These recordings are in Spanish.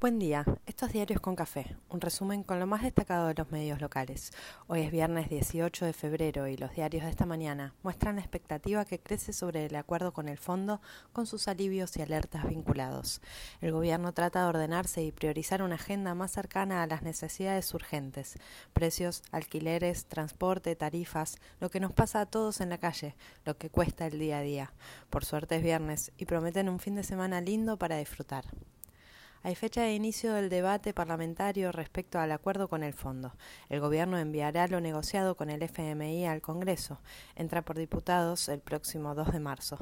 Buen día, estos diarios con café, un resumen con lo más destacado de los medios locales. Hoy es viernes 18 de febrero y los diarios de esta mañana muestran la expectativa que crece sobre el acuerdo con el fondo con sus alivios y alertas vinculados. El gobierno trata de ordenarse y priorizar una agenda más cercana a las necesidades urgentes, precios, alquileres, transporte, tarifas, lo que nos pasa a todos en la calle, lo que cuesta el día a día. Por suerte es viernes y prometen un fin de semana lindo para disfrutar. Hay fecha de inicio del debate parlamentario respecto al acuerdo con el fondo. El Gobierno enviará lo negociado con el FMI al Congreso. Entra por diputados el próximo 2 de marzo.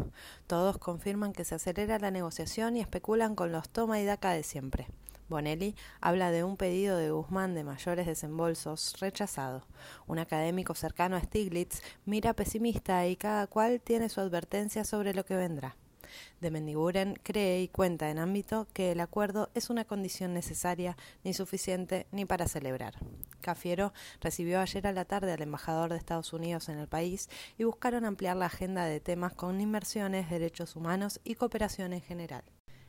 Todos confirman que se acelera la negociación y especulan con los toma y daca de siempre. Bonelli habla de un pedido de Guzmán de mayores desembolsos rechazado. Un académico cercano a Stiglitz mira pesimista y cada cual tiene su advertencia sobre lo que vendrá de Mendiguren cree y cuenta en ámbito que el acuerdo es una condición necesaria, ni suficiente, ni para celebrar. Cafiero recibió ayer a la tarde al embajador de Estados Unidos en el país y buscaron ampliar la agenda de temas con inversiones, derechos humanos y cooperación en general.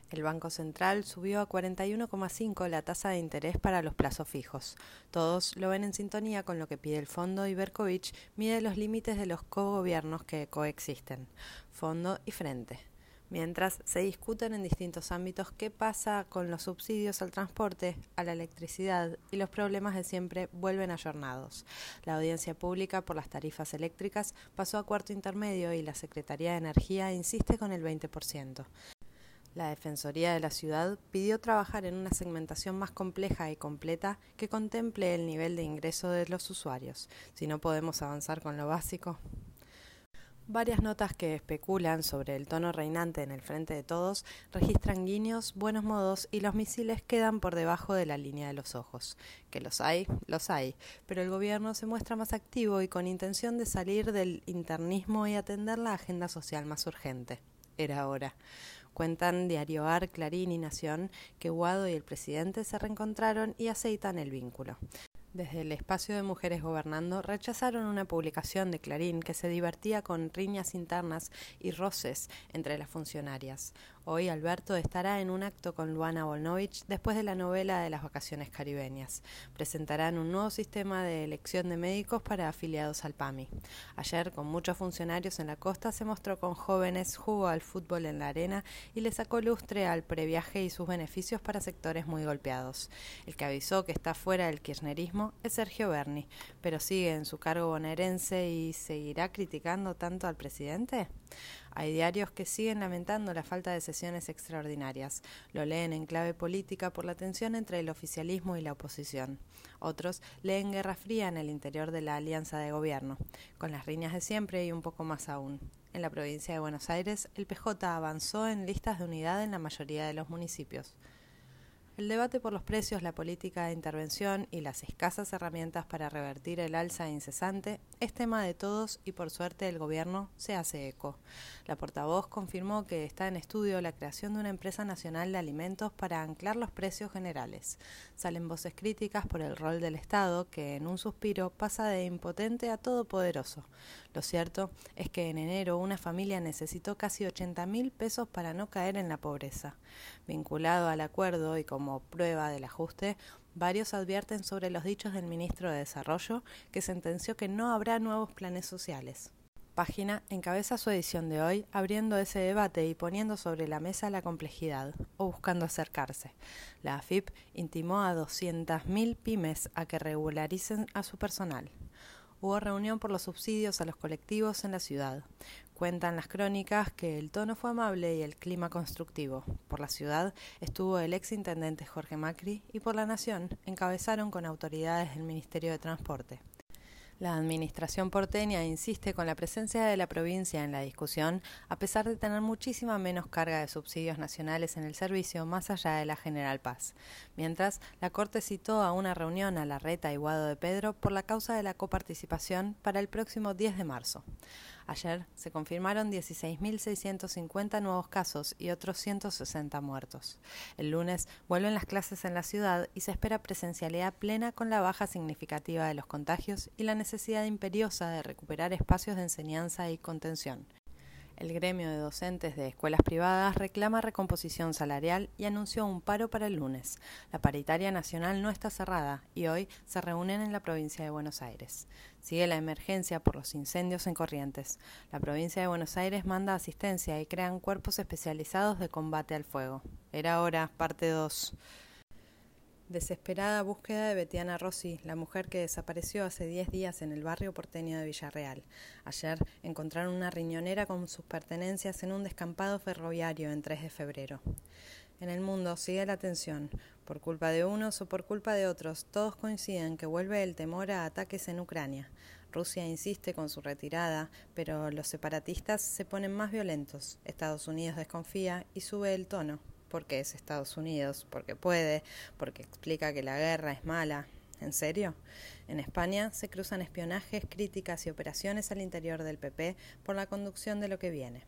El Banco Central subió a 41,5 la tasa de interés para los plazos fijos. Todos lo ven en sintonía con lo que pide el fondo y Berkovich mide los límites de los cogobiernos que coexisten, fondo y frente mientras se discuten en distintos ámbitos qué pasa con los subsidios al transporte, a la electricidad y los problemas de siempre vuelven ayornados. La audiencia pública por las tarifas eléctricas pasó a cuarto intermedio y la Secretaría de Energía insiste con el 20%. La Defensoría de la Ciudad pidió trabajar en una segmentación más compleja y completa que contemple el nivel de ingreso de los usuarios. Si no podemos avanzar con lo básico, Varias notas que especulan sobre el tono reinante en el frente de todos registran guiños, buenos modos y los misiles quedan por debajo de la línea de los ojos. Que los hay, los hay, pero el gobierno se muestra más activo y con intención de salir del internismo y atender la agenda social más urgente. Era hora. Cuentan Diario AR, Clarín y Nación que Guado y el presidente se reencontraron y aceitan el vínculo desde el espacio de Mujeres Gobernando rechazaron una publicación de Clarín que se divertía con riñas internas y roces entre las funcionarias. Hoy Alberto estará en un acto con Luana Volnovich después de la novela de las vacaciones caribeñas. Presentarán un nuevo sistema de elección de médicos para afiliados al PAMI. Ayer, con muchos funcionarios en la costa, se mostró con jóvenes, jugó al fútbol en la arena y le sacó lustre al previaje y sus beneficios para sectores muy golpeados. El que avisó que está fuera del kirchnerismo es Sergio Berni, pero sigue en su cargo bonaerense y seguirá criticando tanto al presidente. Hay diarios que siguen lamentando la falta de sesiones extraordinarias. Lo leen en clave política por la tensión entre el oficialismo y la oposición. Otros leen Guerra Fría en el interior de la alianza de gobierno, con las riñas de siempre y un poco más aún. En la provincia de Buenos Aires, el PJ avanzó en listas de unidad en la mayoría de los municipios. El debate por los precios, la política de intervención y las escasas herramientas para revertir el alza incesante es tema de todos y por suerte el gobierno se hace eco. La portavoz confirmó que está en estudio la creación de una empresa nacional de alimentos para anclar los precios generales. Salen voces críticas por el rol del Estado que en un suspiro pasa de impotente a todopoderoso. Lo cierto es que en enero una familia necesitó casi 80 mil pesos para no caer en la pobreza. Vinculado al acuerdo y como prueba del ajuste, varios advierten sobre los dichos del ministro de Desarrollo, que sentenció que no habrá nuevos planes sociales. Página encabeza su edición de hoy abriendo ese debate y poniendo sobre la mesa la complejidad, o buscando acercarse. La AFIP intimó a 200.000 pymes a que regularicen a su personal hubo reunión por los subsidios a los colectivos en la ciudad. Cuentan las crónicas que el tono fue amable y el clima constructivo. Por la ciudad estuvo el ex intendente Jorge Macri y por la Nación encabezaron con autoridades del Ministerio de Transporte. La administración porteña insiste con la presencia de la provincia en la discusión, a pesar de tener muchísima menos carga de subsidios nacionales en el servicio más allá de la General Paz. Mientras, la Corte citó a una reunión a la reta y Guado de Pedro por la causa de la coparticipación para el próximo 10 de marzo. Ayer se confirmaron 16.650 nuevos casos y otros 160 muertos. El lunes vuelven las clases en la ciudad y se espera presencialidad plena con la baja significativa de los contagios y la necesidad imperiosa de recuperar espacios de enseñanza y contención. El gremio de docentes de escuelas privadas reclama recomposición salarial y anunció un paro para el lunes. La paritaria nacional no está cerrada y hoy se reúnen en la provincia de Buenos Aires. Sigue la emergencia por los incendios en Corrientes. La provincia de Buenos Aires manda asistencia y crean cuerpos especializados de combate al fuego. Era hora, parte 2. Desesperada búsqueda de Betiana Rossi, la mujer que desapareció hace 10 días en el barrio porteño de Villarreal. Ayer encontraron una riñonera con sus pertenencias en un descampado ferroviario en 3 de febrero. En el mundo sigue la tensión. Por culpa de unos o por culpa de otros, todos coinciden que vuelve el temor a ataques en Ucrania. Rusia insiste con su retirada, pero los separatistas se ponen más violentos. Estados Unidos desconfía y sube el tono porque es Estados Unidos, porque puede, porque explica que la guerra es mala. ¿En serio? En España se cruzan espionajes, críticas y operaciones al interior del PP por la conducción de lo que viene.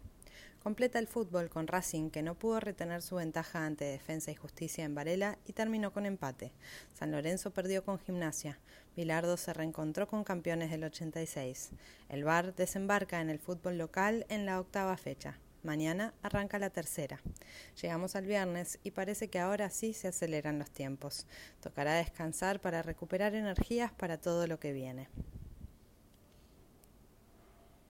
Completa el fútbol con Racing, que no pudo retener su ventaja ante Defensa y Justicia en Varela y terminó con empate. San Lorenzo perdió con Gimnasia. Bilardo se reencontró con campeones del 86. El VAR desembarca en el fútbol local en la octava fecha. Mañana arranca la tercera. Llegamos al viernes y parece que ahora sí se aceleran los tiempos. Tocará descansar para recuperar energías para todo lo que viene.